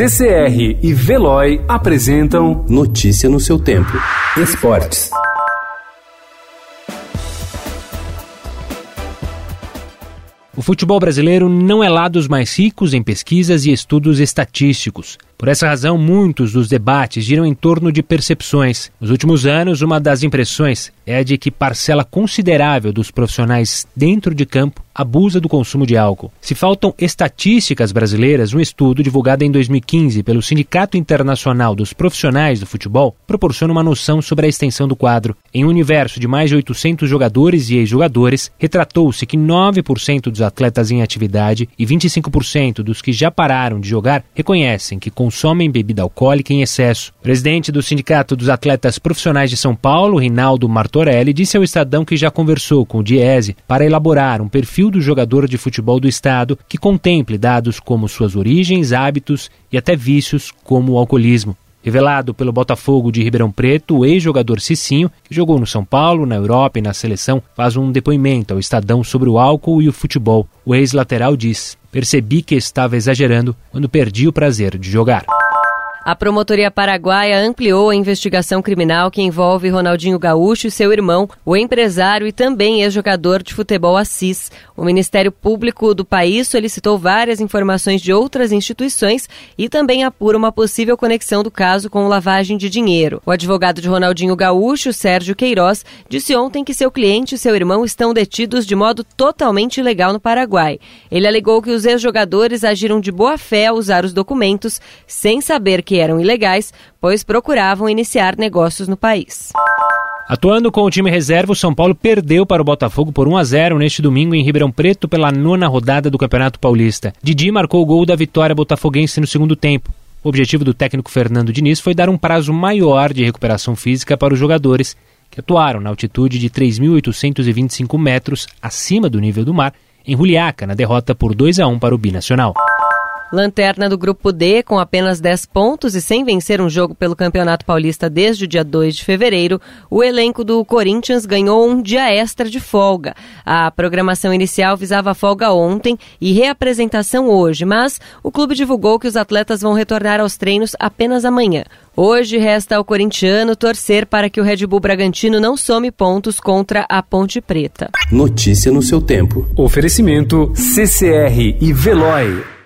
CCR e Veloy apresentam Notícia no seu tempo. Esportes. O futebol brasileiro não é lá dos mais ricos em pesquisas e estudos estatísticos. Por essa razão, muitos dos debates giram em torno de percepções. Nos últimos anos, uma das impressões é a de que parcela considerável dos profissionais dentro de campo abusa do consumo de álcool. Se faltam estatísticas brasileiras, um estudo divulgado em 2015 pelo Sindicato Internacional dos Profissionais do Futebol proporciona uma noção sobre a extensão do quadro. Em um universo de mais de 800 jogadores e ex-jogadores, retratou-se que 9% dos atletas em atividade e 25% dos que já pararam de jogar reconhecem que consomem bebida alcoólica em excesso. O presidente do Sindicato dos Atletas Profissionais de São Paulo, Rinaldo Martorelli, disse ao Estadão que já conversou com o Diese para elaborar um perfil do jogador de futebol do Estado que contemple dados como suas origens, hábitos e até vícios como o alcoolismo. Revelado pelo Botafogo de Ribeirão Preto, o ex-jogador Cicinho, que jogou no São Paulo, na Europa e na seleção, faz um depoimento ao Estadão sobre o álcool e o futebol. O ex-lateral diz: Percebi que estava exagerando quando perdi o prazer de jogar. A promotoria paraguaia ampliou a investigação criminal que envolve Ronaldinho Gaúcho e seu irmão, o empresário e também ex-jogador de futebol Assis. O Ministério Público do país solicitou várias informações de outras instituições e também apura uma possível conexão do caso com lavagem de dinheiro. O advogado de Ronaldinho Gaúcho, Sérgio Queiroz, disse ontem que seu cliente e seu irmão estão detidos de modo totalmente ilegal no Paraguai. Ele alegou que os ex-jogadores agiram de boa fé ao usar os documentos, sem saber que eram ilegais, pois procuravam iniciar negócios no país. Atuando com o time reserva, o São Paulo perdeu para o Botafogo por 1 a 0 neste domingo em Ribeirão Preto pela nona rodada do Campeonato Paulista. Didi marcou o gol da vitória botafoguense no segundo tempo. O objetivo do técnico Fernando Diniz foi dar um prazo maior de recuperação física para os jogadores, que atuaram na altitude de 3.825 metros acima do nível do mar, em Juliaca, na derrota por 2 a 1 para o Binacional. Lanterna do Grupo D, com apenas 10 pontos e sem vencer um jogo pelo Campeonato Paulista desde o dia 2 de fevereiro, o elenco do Corinthians ganhou um dia extra de folga. A programação inicial visava folga ontem e reapresentação hoje, mas o clube divulgou que os atletas vão retornar aos treinos apenas amanhã. Hoje resta ao corintiano torcer para que o Red Bull Bragantino não some pontos contra a Ponte Preta. Notícia no seu tempo. Oferecimento CCR e Veloy.